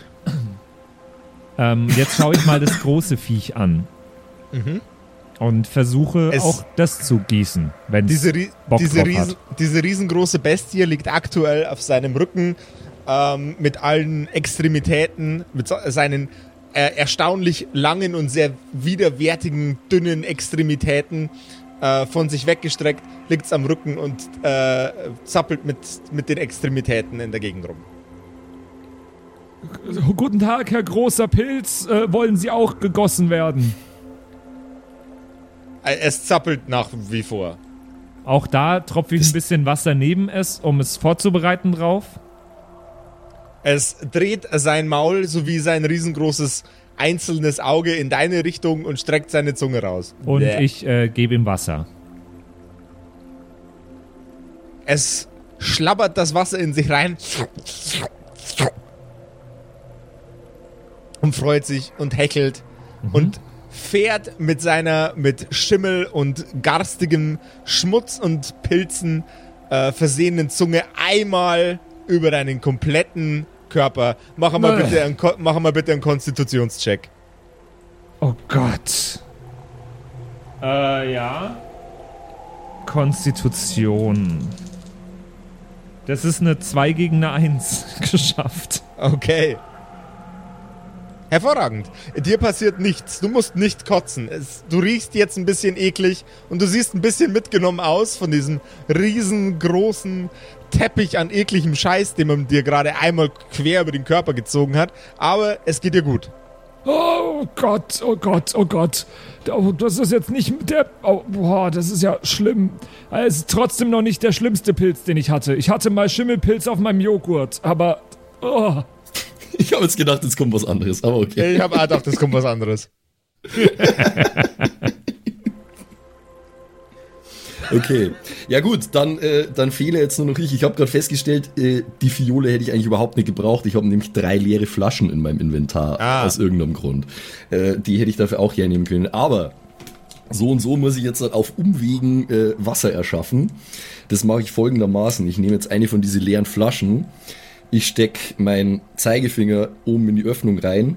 Ähm, jetzt schaue ich mal das große Viech an. Und versuche Es- auch das zu gießen, wenn Diese, Bock diese, drauf riesen, hat. diese riesengroße Bestie liegt aktuell auf seinem Rücken ähm, mit allen Extremitäten, mit so, seinen äh, erstaunlich langen und sehr widerwärtigen, dünnen Extremitäten äh, von sich weggestreckt, liegt es am Rücken und äh, zappelt mit, mit den Extremitäten in der Gegend rum. Guten Tag, Herr großer Pilz. Äh, wollen Sie auch gegossen werden? Äh, Es zappelt nach wie vor. Auch da tropfe ich ein bisschen Wasser neben es, um es vorzubereiten drauf. Es dreht sein Maul sowie sein riesengroßes einzelnes Auge in deine Richtung und streckt seine Zunge raus. Und Bäh. ich äh, gebe ihm Wasser. Es schlabbert das Wasser in sich rein und freut sich und hechelt und fährt mit seiner mit Schimmel und garstigem Schmutz und Pilzen äh, versehenen Zunge einmal über deinen kompletten Körper. Mach mal bitte einen, mach mal bitte einen Konstitutionscheck. Oh Gott. Äh, ja. Konstitution. Das ist eine 2 gegen eine 1 geschafft. Okay. Hervorragend. Dir passiert nichts. Du musst nicht kotzen. Es, du riechst jetzt ein bisschen eklig und du siehst ein bisschen mitgenommen aus von diesem riesengroßen Teppich an ekligem Scheiß, den man dir gerade einmal quer über den Körper gezogen hat. Aber es geht dir gut. Oh Gott, oh Gott, oh Gott. Oh, das ist jetzt nicht der. Oh, boah, das ist ja schlimm. Es ist trotzdem noch nicht der schlimmste Pilz, den ich hatte. Ich hatte mal Schimmelpilz auf meinem Joghurt, aber. Oh. Ich habe jetzt gedacht, jetzt kommt was anderes, aber okay. Ich habe auch gedacht, es kommt was anderes. Okay. Ja gut, dann, äh, dann fehle jetzt nur noch ich. Ich habe gerade festgestellt, äh, die Fiole hätte ich eigentlich überhaupt nicht gebraucht. Ich habe nämlich drei leere Flaschen in meinem Inventar. Ah. Aus irgendeinem Grund. Äh, die hätte ich dafür auch hernehmen können. Aber so und so muss ich jetzt auf Umwegen äh, Wasser erschaffen. Das mache ich folgendermaßen. Ich nehme jetzt eine von diesen leeren Flaschen. Ich steck meinen Zeigefinger oben in die Öffnung rein.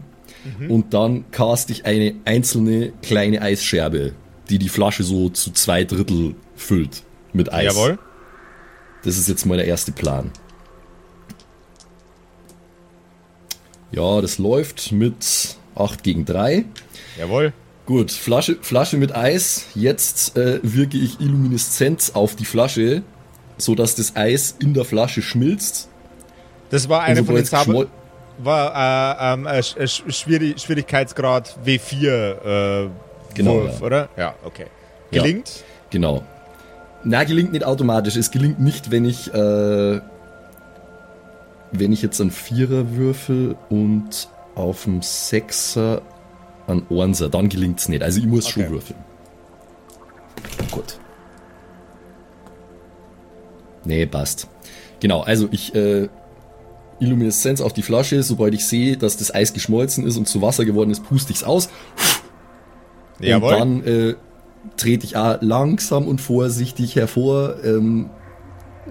Und dann cast ich eine einzelne kleine Eisscherbe, die die Flasche so zu zwei Drittel füllt mit Eis. Jawohl. Das ist jetzt mal der erste Plan. Ja, das läuft mit 8 gegen 3. Jawohl. Gut, Flasche, Flasche mit Eis. Jetzt äh, wirke ich Illumineszenz auf die Flasche, sodass das Eis in der Flasche schmilzt. Das war eine von den Zauber... War äh, äh, Sch- Sch- Schwierig Schwierigkeitsgrad W4 äh, Genau, Wurf, ja. oder? Ja, okay. Ja. Gelingt? Genau. Na, gelingt nicht automatisch. Es gelingt nicht, wenn ich, äh, wenn ich jetzt einen Vierer würfel und auf dem Sechser einen Ornser. Dann gelingt's nicht. Also ich muss Okay. schon würfeln. Gut. Nee, passt. Genau, also ich, äh, Illumineszenz auf die Flasche. Sobald ich sehe, dass das Eis geschmolzen ist und zu Wasser geworden ist, puste ich's aus. Jawohl. Und dann äh, trete ich auch langsam und vorsichtig hervor ähm,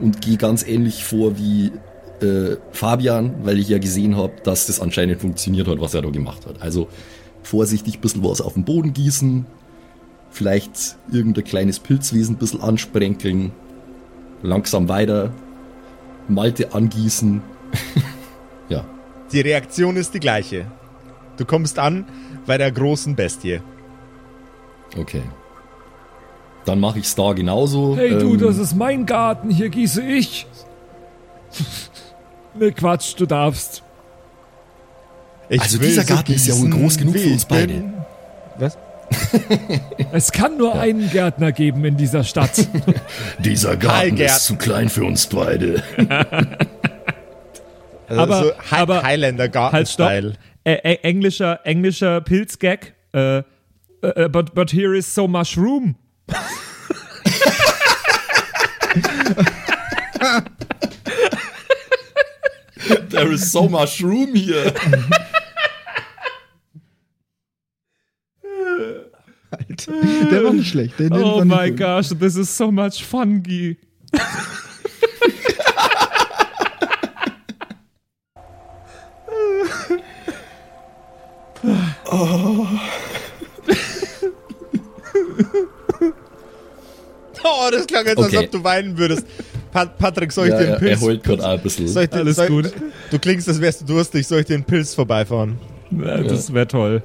und gehe ganz ähnlich vor wie äh, Fabian, weil ich ja gesehen habe, dass das anscheinend funktioniert hat, was er da gemacht hat. Also vorsichtig ein bisschen was auf den Boden gießen, vielleicht irgendein kleines Pilzwesen ein bisschen ansprenkeln, langsam weiter, Malte angießen. ja, Die Reaktion ist die gleiche. Du kommst an bei der großen Bestie. okay. Dann mache ich es da genauso. Hey du, Ähm, das ist mein Garten, hier gieße ich. ne Quatsch, du darfst. Ich Also dieser so Garten ist ja wohl groß genug für uns beide. Was? Es kann nur einen Gärtner geben in dieser Stadt. Dieser Garten ist zu klein für uns beide. Also Aber- so Hi aber- Highlander halt, stopp. Garten-Style. Äh, äh, englischer, englischer Pilzgag. Äh, äh, but, but here is so much room. There is so mushroom hier. Alter. Der war nicht schlecht. Der, der Oh my gut. gosh, this is so much fungi. Oh, das klang jetzt, Okay. als ob du weinen würdest. Pat Patrick, soll ich Ja, dir einen ja, Pilz... er heult gerade ein bisschen. soll ich dir, Alles soll, gut. Du klingst, als wärst du durstig. Soll ich dir einen Pilz vorbeifahren? Ja, das wäre toll.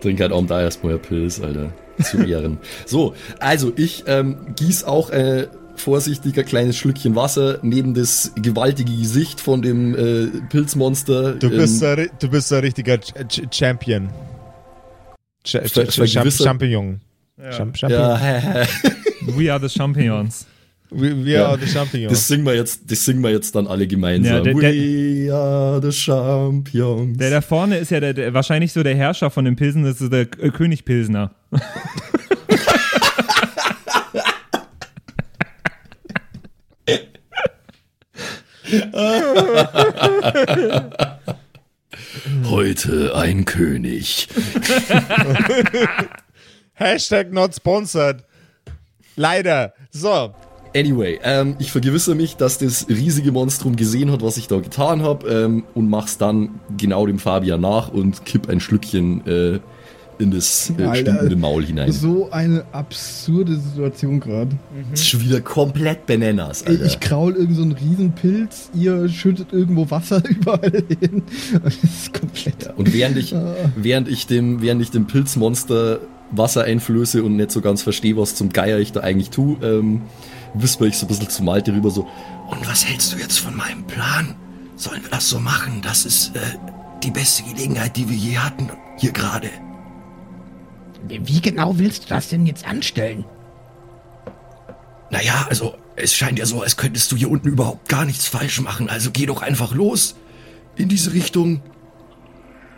Trink halt auch da erstmal Pilz, Alter. Zu Ehren. so, also ich ähm, gieß auch äh, vorsichtig ein kleines Schlückchen Wasser neben das gewaltige Gesicht von dem äh, Pilzmonster. Du bist, ähm, ein, du bist ein richtiger Ch Ch Champion. Ch Ch Ch Champignon. Champ Champignon. ja, hä, hä. We are the Champions. We, we Ja. are the Champignon. das singen wir jetzt, das singen wir jetzt dann alle gemeinsam. Ja, der- We are the champions. Der da vorne ist ja der, der, wahrscheinlich so der Herrscher von den Pilsen, das ist der äh, König Pilsner. Heute ein König. Hashtag not sponsored. Leider. So. Anyway, ähm, ich vergewissere mich, dass das riesige Monstrum gesehen hat, was ich da getan habe ähm, und mach's dann genau dem Fabian nach und kipp ein Schlückchen äh, in das äh, stinkende Maul hinein. So eine absurde Situation gerade. Das ist schon wieder komplett Bananas, Alter. Ich kraul irgend so einen Riesenpilz, ihr schüttet irgendwo Wasser überall hin. Das ist komplett. und während ich, während ich dem, während ich dem Pilzmonster Wasser einflöße und nicht so ganz verstehe, was zum Geier ich da eigentlich tue, ähm, whisper ich so ein bisschen zu Malte rüber so, und was hältst du jetzt von meinem Plan? Sollen wir das so machen? Das ist äh, die beste Gelegenheit, die wir je hatten, hier gerade. Wie genau willst du das denn jetzt anstellen? Naja, also es scheint ja so, als könntest du hier unten überhaupt gar nichts falsch machen. Also geh doch einfach los in diese Richtung.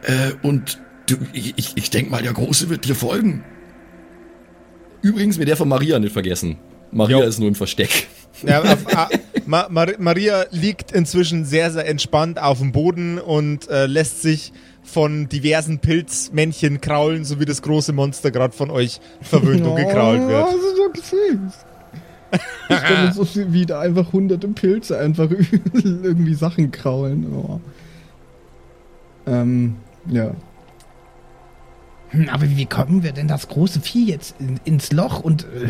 Äh, und du, ich, ich, ich denke mal, der Große wird dir folgen. Übrigens, mir der von Maria nicht vergessen. Maria Jo. ist nur im Versteck. Ja, auf, ah, Ma Mar Maria liegt inzwischen sehr, sehr entspannt auf dem Boden und äh, lässt sich von diversen Pilzmännchen kraulen, so wie das große Monster gerade von euch verwöhnt und gekrault Oh, wird. das ist doch süß. Ich mir so viel wie da einfach hunderte Pilze einfach irgendwie Sachen kraulen. Oh. Ähm, ja. Hm, aber wie kommen wir denn das große Vieh jetzt in, ins Loch und. Äh,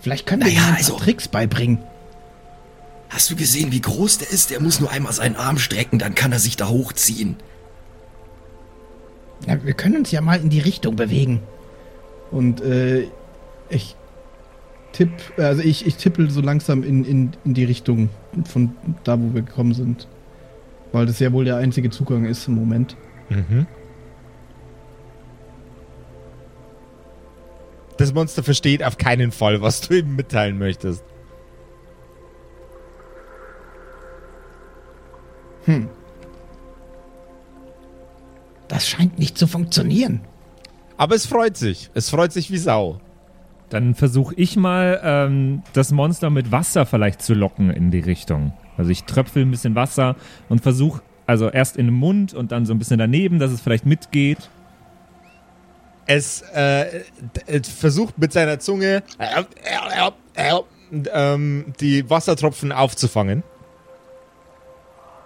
vielleicht können wir Naja, ihm also- Tricks beibringen. Hast du gesehen, wie groß der ist? Der muss nur einmal seinen Arm strecken, dann kann er sich da hochziehen. Ja, wir können uns ja mal in die Richtung bewegen. Und äh, ich tipp, also ich, ich tippel so langsam in, in, in die Richtung von da, wo wir gekommen sind. Weil das ja wohl der einzige Zugang ist im Moment. Mhm. Das Monster versteht auf keinen Fall, was du ihm mitteilen möchtest. Das scheint nicht zu funktionieren. Aber es freut sich. Es freut sich wie Sau. Dann versuche ich mal, ähm, das Monster mit Wasser vielleicht zu locken in die Richtung. Also ich tröpfel ein bisschen Wasser und versuche, also erst in den Mund und dann so ein bisschen daneben, dass es vielleicht mitgeht. Es äh, es versucht mit seiner Zunge ähm, die Wassertropfen aufzufangen.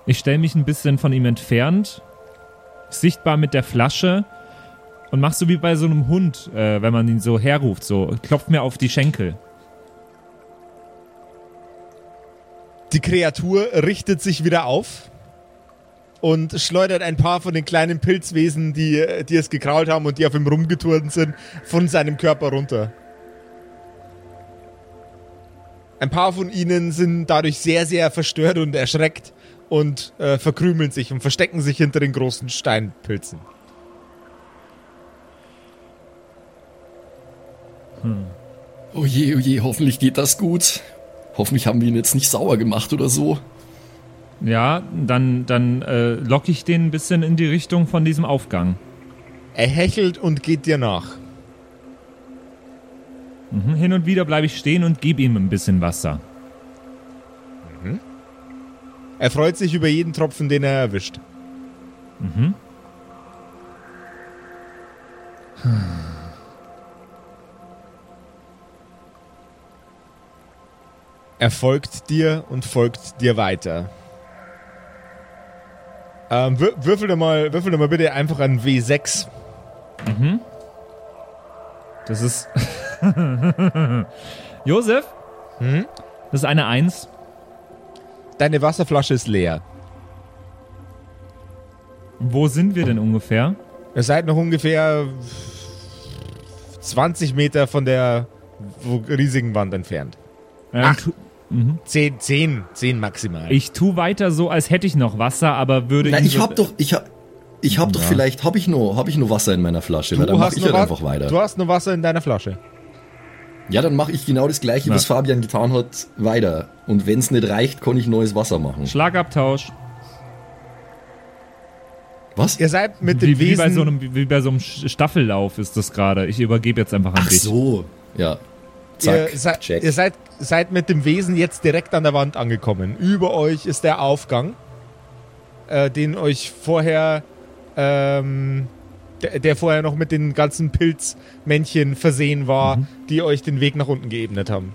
Ich stelle mich ein bisschen von ihm entfernt, sichtbar mit der Flasche und mach so wie bei so einem Hund, äh, wenn man ihn so herruft, so klopft mir auf die Schenkel. Die Kreatur richtet sich wieder auf und schleudert ein paar von den kleinen Pilzwesen, die, die es gekrault haben und die auf ihm rumgeturnt sind, von seinem Körper runter. Ein paar von ihnen sind dadurch sehr, sehr verstört und erschreckt und äh, verkrümeln sich und verstecken sich hinter den großen Steinpilzen. Oh je, oh je, hoffentlich geht das gut. Hoffentlich haben wir ihn jetzt nicht sauer gemacht oder so. Ja, dann, dann äh, locke ich den ein bisschen in die Richtung von diesem Aufgang. Er hechelt und geht dir nach. Mhm. Hin und wieder bleibe ich stehen und gebe ihm ein bisschen Wasser. Er freut sich über jeden Tropfen, den er erwischt. Mhm. Er folgt dir und folgt dir weiter. Ähm, wür würfel, doch mal, würfel doch mal bitte einfach an W6. Das ist. Josef? Hm? Das ist eine Eins. Deine Wasserflasche ist leer. Wo sind wir denn ungefähr? Ihr seid noch ungefähr 20 Meter von der riesigen Wand entfernt. Ähm, Ach. Tu, 10, 10, 10 maximal. ich tu weiter so, als hätte ich noch Wasser, aber würde Na, ich so- hab doch, ich hab, ich hab doch vielleicht, hab ich nur, hab ich nur Wasser in meiner Flasche, weil dann mach ich noch halt Wa- einfach weiter. du hast nur Wasser in deiner Flasche. Ja, dann mache ich genau das gleiche, Ja. was Fabian getan hat, weiter. Und wenn's nicht reicht, kann ich neues Wasser machen. Schlagabtausch. Was? Ihr seid mit Wie, dem wie, Wesen... bei so einem, wie bei so einem Staffellauf ist das gerade. Ich übergebe jetzt einfach an Ach dich. so, ja. Zack, ihr, seid, check. ihr seid, seid mit dem Wesen jetzt direkt an der Wand angekommen. Über euch ist der Aufgang, äh, den euch vorher, ähm, der, der vorher noch mit den ganzen Pilzmännchen versehen war, Mhm. die euch den Weg nach unten geebnet haben.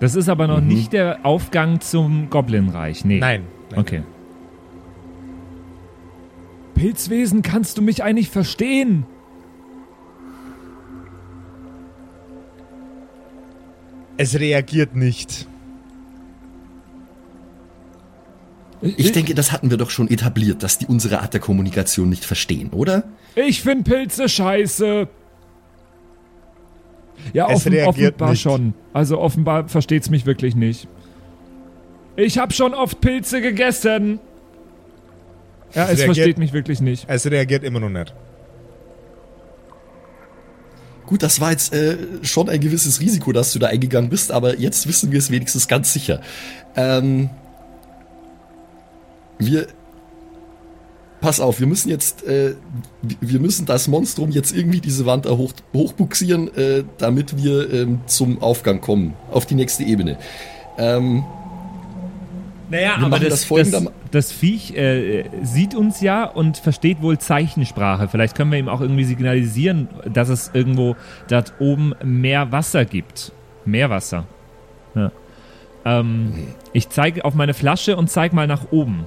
Das ist aber noch Mhm. nicht der Aufgang zum Goblinreich. Nee. Nein. nein. Okay. Pilzwesen, kannst du mich eigentlich verstehen? Es reagiert nicht. Ich denke, das hatten wir doch schon etabliert, dass die unsere Art der Kommunikation nicht verstehen, oder? Ich find Pilze scheiße. Ja, Es offen, reagiert offenbar nicht. schon. Also offenbar versteht's mich wirklich nicht. Ich hab schon oft Pilze gegessen. Ja, es reagiert- versteht mich wirklich nicht. Es reagiert immer noch nicht. Gut, das war jetzt äh, schon ein gewisses Risiko, dass du da eingegangen bist, aber jetzt wissen wir es wenigstens ganz sicher. Ähm, wir. Pass auf, wir müssen jetzt, äh, wir müssen das Monstrum jetzt irgendwie diese Wand hoch, hochbuxieren, äh, damit wir ähm, zum Aufgang kommen, auf die nächste Ebene. Ähm, Naja, Wir aber das, das das, das, Viech äh, sieht uns ja und versteht wohl Zeichensprache. Vielleicht können wir ihm auch irgendwie signalisieren, dass es irgendwo dort oben mehr Wasser gibt. Mehr Wasser. Ja. Ähm, ich zeige auf meine Flasche und zeige mal nach oben.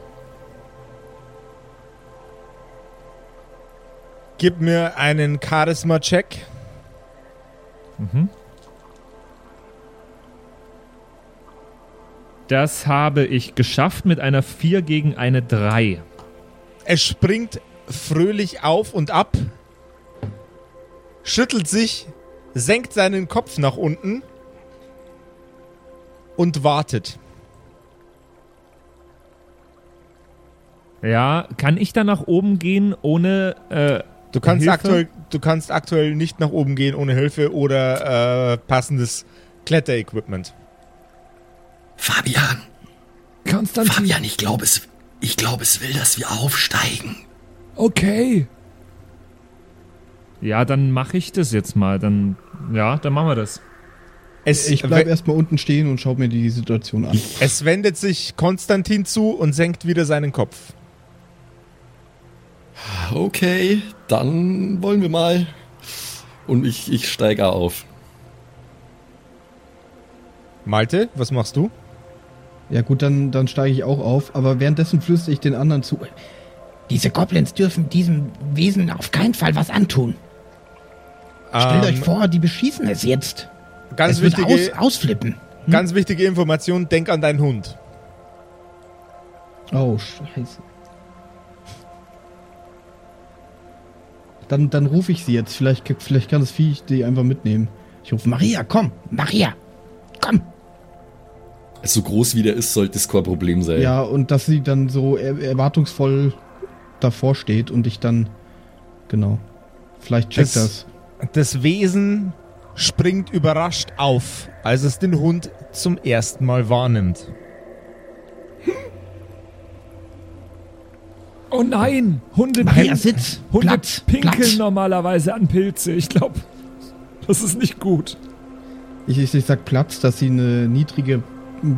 Gib mir einen Charisma-Check. Das habe ich geschafft mit einer 4 gegen eine 3. Es springt fröhlich auf und ab, schüttelt sich, senkt seinen Kopf nach unten und wartet. Ja, kann ich da nach oben gehen ohne äh, Du kannst, Hilfe? aktuell, du kannst aktuell nicht nach oben gehen ohne Hilfe oder äh, passendes Kletterequipment. Fabian, Konstantin. Fabian, ich glaube es, ich glaube es will, dass wir aufsteigen. Okay. Ja, dann mache ich das jetzt mal. Dann, ja, dann machen wir das. Es, Ich bleib we- erstmal unten stehen und schau mir die Situation an. es wendet sich Konstantin zu und senkt wieder seinen Kopf. Okay, dann wollen wir mal. Und ich, ich steige auf. Malte, was machst du? Ja gut, dann, dann steige ich auch auf, aber währenddessen flüstere ich den anderen zu. Diese Goblins dürfen diesem Wesen auf keinen Fall was antun. Stellt Ähm, euch vor, die beschießen es jetzt. Ganz es wird wichtige, aus, ausflippen. ganz wichtige Information, denk an deinen Hund. Oh, scheiße. Dann, dann rufe ich sie jetzt. Vielleicht, vielleicht kann das Viech die einfach mitnehmen. Ich rufe Maria, komm, Maria, komm. So groß wie der ist, sollte es kein Problem sein. Ja, und dass sie dann so er erwartungsvoll davor steht und ich dann. Genau. Vielleicht checkt Das- das. Das Wesen springt überrascht auf, als es den Hund zum ersten Mal wahrnimmt. Oh nein! Hunde, Maria, pin- sitz. Hunde Platz, pinkeln Platz. normalerweise an Pilze. Ich glaube, das ist nicht gut. Ich, ich, ich sag Platz, dass sie eine niedrige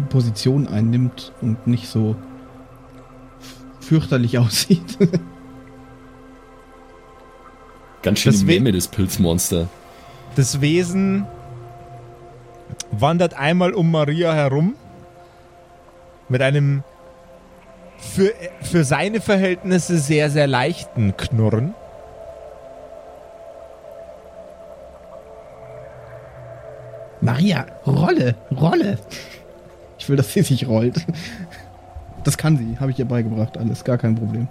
Position einnimmt und nicht so fürchterlich aussieht. Ganz schön Das Meme, das Pilzmonster. Das Wesen wandert einmal um Maria herum mit einem für, für seine Verhältnisse sehr, sehr leichten Knurren. Maria, Rolle, Rolle. Ich will, dass sie sich rollt. Das kann sie, habe ich ihr beigebracht, alles, gar kein Problem.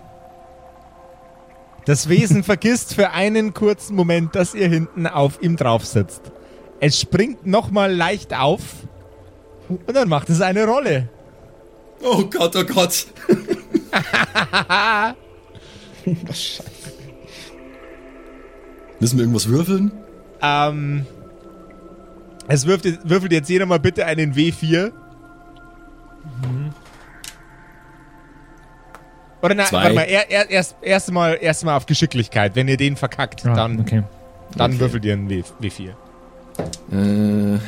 Das Wesen vergisst für einen kurzen Moment, dass ihr hinten auf ihm drauf sitzt. Es springt nochmal leicht auf und dann macht es eine Rolle. Oh Gott, oh Gott. Was Scheiße. Müssen wir irgendwas würfeln? Ähm, es würfelt, würfelt jetzt jeder mal bitte einen W4. Oder nein, warte mal, er, er, erst, erst, mal, erst mal auf Geschicklichkeit. Wenn ihr den verkackt, Ah, dann, okay. dann Okay. würfelt ihr einen w, W4. Äh,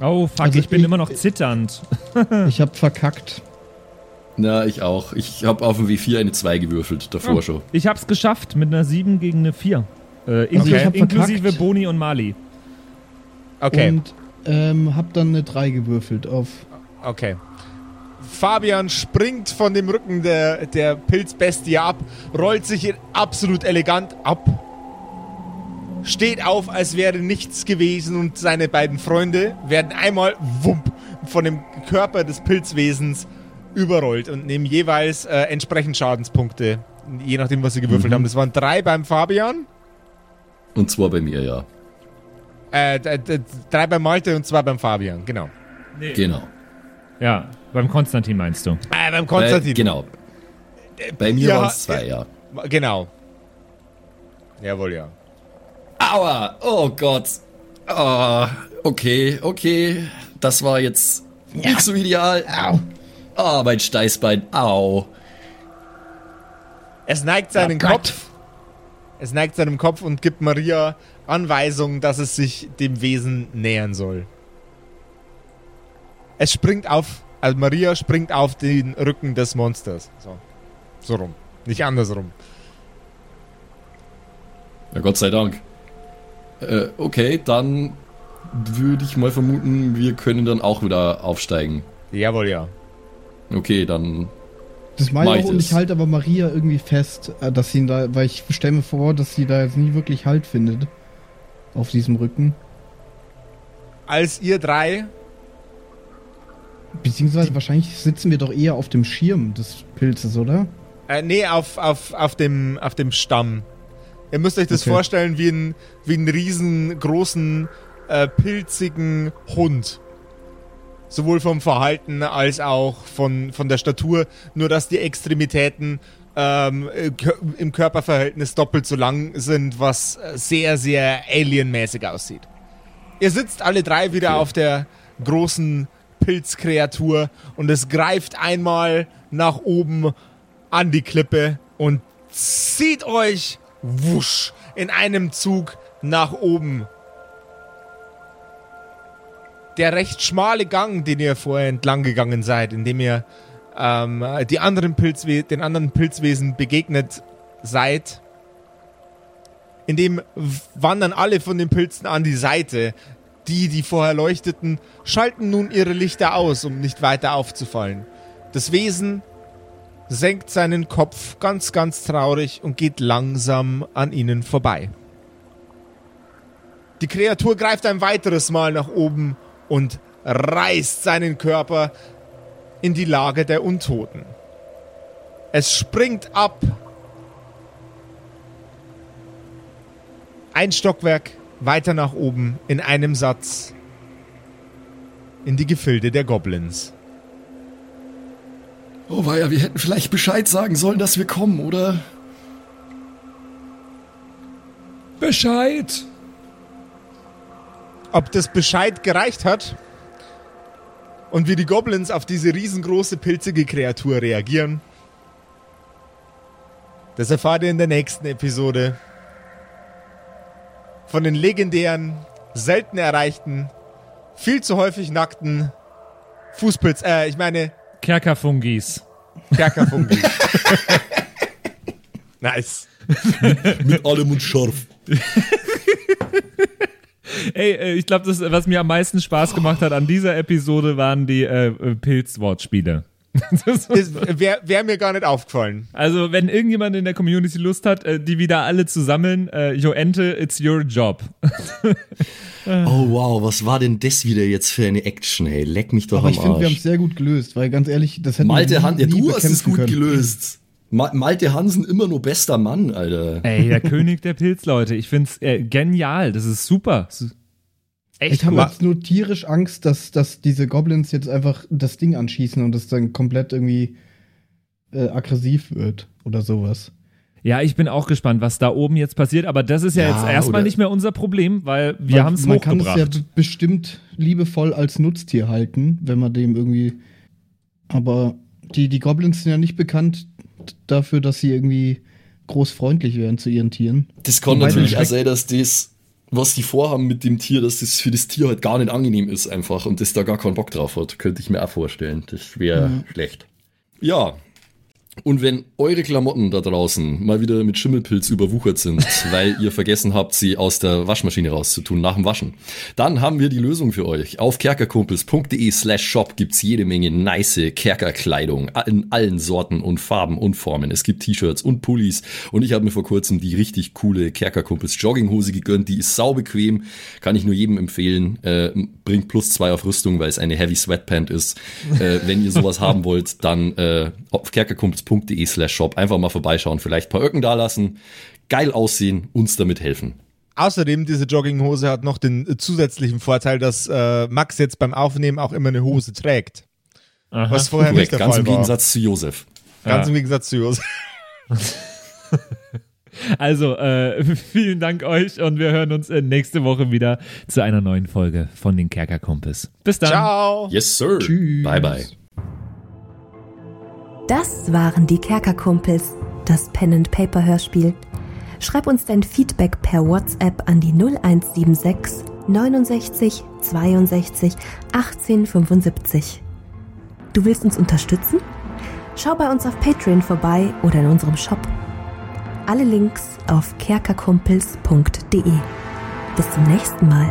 Oh, fuck, Also ich bin ich- immer noch zitternd. Ich habe verkackt. na, ich auch. Ich habe auf dem W4 eine 2 gewürfelt, davor Oh, schon. Ich hab's geschafft mit einer 7 gegen eine 4. Äh, in, Also ich hab inklusive verkackt. Boni und Mali. Okay, Und ähm, hab dann eine 3 gewürfelt auf. Okay. Fabian springt von dem Rücken der, der Pilzbestie ab, rollt sich absolut elegant ab, steht auf, als wäre nichts gewesen und seine beiden Freunde werden einmal wump von dem Körper des Pilzwesens überrollt und nehmen jeweils äh, entsprechend Schadenspunkte, je nachdem, was sie gewürfelt Mhm. haben. Das waren drei beim Fabian, Und zwar bei mir, ja. äh, drei beim Malte und zwei beim Fabian, genau. Genau. Ja, beim Konstantin meinst du. Äh, beim Konstantin. Äh, genau. Bei mir Ja, waren es zwei, ja. Genau. Jawohl, ja. Aua! Oh Gott! Ah, okay, okay. Das war jetzt nicht so ideal. Au. Ah, mein Steißbein. Au. Es neigt seinen Oh. Kopf. Es neigt seinem Kopf und gibt Maria Anweisung, dass es sich dem Wesen nähern soll. Es springt auf, also Maria springt auf den Rücken des Monsters. So, so rum. Nicht andersrum. Ja, Gott sei Dank. Äh, okay, dann würde ich mal vermuten, wir können dann auch wieder aufsteigen. Jawohl, ja. Okay, dann. Das meine ich auch und ich halte aber Maria irgendwie fest, äh, dass sie ihn da, weil ich stelle mir vor, dass sie da jetzt nie wirklich Halt findet. Auf diesem Rücken. Als ihr drei, Beziehungsweise wahrscheinlich sitzen wir doch eher auf dem Schirm des Pilzes, oder? äh, nee, auf, auf, auf, dem, auf dem Stamm. Ihr müsst euch das Okay. vorstellen wie ein, wie einen riesengroßen, äh, pilzigen Hund. Sowohl vom Verhalten als auch von, von der Statur. Nur, dass die Extremitäten ähm, äh, im Körperverhältnis doppelt so lang sind, was äh, sehr, sehr alienmäßig aussieht. Ihr sitzt alle drei wieder Okay. auf der großen Pilzkreatur und es greift einmal nach oben an die Klippe und zieht euch wusch in einem Zug nach oben. Der recht schmale Gang, den ihr vorher entlang gegangen seid, in dem ihr ähm, die anderen Pilzwe den anderen Pilzwesen begegnet seid, in dem wandern alle von den Pilzen an die Seite. Die, die vorher leuchteten, schalten nun ihre Lichter aus, um nicht weiter aufzufallen. Das Wesen senkt seinen Kopf ganz, ganz traurig und geht langsam an ihnen vorbei. Die Kreatur greift ein weiteres Mal nach oben und reißt seinen Körper in die Lage der Untoten. Es springt ab. Ein Stockwerk weiter nach oben in einem Satz in die Gefilde der Goblins. Oh, weia, wir hätten vielleicht Bescheid sagen sollen, dass wir kommen, oder? Bescheid! Ob das Bescheid gereicht hat und wie die Goblins auf diese riesengroße pilzige Kreatur reagieren, das erfahrt ihr in der nächsten Episode von den legendären, selten erreichten, viel zu häufig nackten Fußpilz, äh, ich meine Kerkerfungis. Kerkerfungi. nice. Mit allem und scharf. Ey, äh, ich glaube, das, was mir am meisten Spaß gemacht hat an dieser Episode, waren die äh, Pilzwortspiele. Wäre wär mir gar nicht aufgefallen. Also, wenn irgendjemand in der Community Lust hat, äh, die wieder alle zu sammeln, äh, Joente, it's your job. Oh wow, was war denn das wieder jetzt für eine Action, hey? Leck mich doch Aber am ich finde, wir haben es sehr gut gelöst, weil ganz ehrlich, das hätten Malte wir Hansen, nie, ja, nie du hast es gut können. gelöst. Ma Malte Hansen immer nur bester Mann, Alter. Ey, der König der Pilzleute. Ich find's äh, genial. Das ist super. Das ist echt Ich habe jetzt nur tierisch Angst, dass, dass diese Goblins jetzt einfach das Ding anschießen und es dann komplett irgendwie äh, aggressiv wird oder sowas. Ja, ich bin auch gespannt, was da oben jetzt passiert. Aber das ist ja, Ja, jetzt erstmal nicht mehr unser Problem, weil wir haben es Man kann es hochgebracht. ja bestimmt liebevoll als Nutztier halten, wenn man dem irgendwie. Aber die, die Goblins sind ja nicht bekannt dafür, dass sie irgendwie großfreundlich wären zu ihren Tieren. Das kann natürlich auch sein, dass das, was die vorhaben mit dem Tier, dass das für das Tier halt gar nicht angenehm ist einfach und das da gar keinen Bock drauf hat. Könnte ich mir auch vorstellen. Das wäre schlecht. Ja. Und wenn eure Klamotten da draußen mal wieder mit Schimmelpilz überwuchert sind, weil ihr vergessen habt, sie aus der Waschmaschine rauszutun nach dem Waschen, dann haben wir die Lösung für euch. Auf kerkerkumpels.de slash shop gibt's jede Menge nice Kerkerkleidung in allen Sorten und Farben und Formen. Es gibt T-Shirts und Pullis und ich habe mir vor kurzem die richtig coole Kerkerkumpels Jogginghose gegönnt. Die ist saubequem, kann ich nur jedem empfehlen. Äh, bringt plus zwei auf Rüstung, weil es eine Heavy Sweatpant ist. Äh, wenn ihr sowas haben wollt, dann äh, auf kerkerkumpels.de slash shop einfach mal vorbeischauen, vielleicht ein paar Öcken da lassen, geil aussehen, uns damit helfen. Außerdem, diese Jogginghose hat noch den zusätzlichen Vorteil, dass äh, Max jetzt beim Aufnehmen auch immer eine Hose trägt. Was vorher Korrekt, nicht der ganz Fall im war. Gegensatz zu Josef. Ganz Ja. im Gegensatz zu Josef. Also, äh, vielen Dank euch und wir hören uns äh, nächste Woche wieder zu einer neuen Folge von den Kerkerkumpels. Bis dann. Ciao. Yes, sir. Tschüss. Bye, bye. Das waren die Kerkerkumpels, das Pen and Paper Hörspiel. Schreib uns dein Feedback per WhatsApp an die 0176 69 62 18 75. Du willst uns unterstützen? Schau bei uns auf Patreon vorbei oder in unserem Shop. Alle Links auf kerkerkumpels.de. Bis zum nächsten Mal.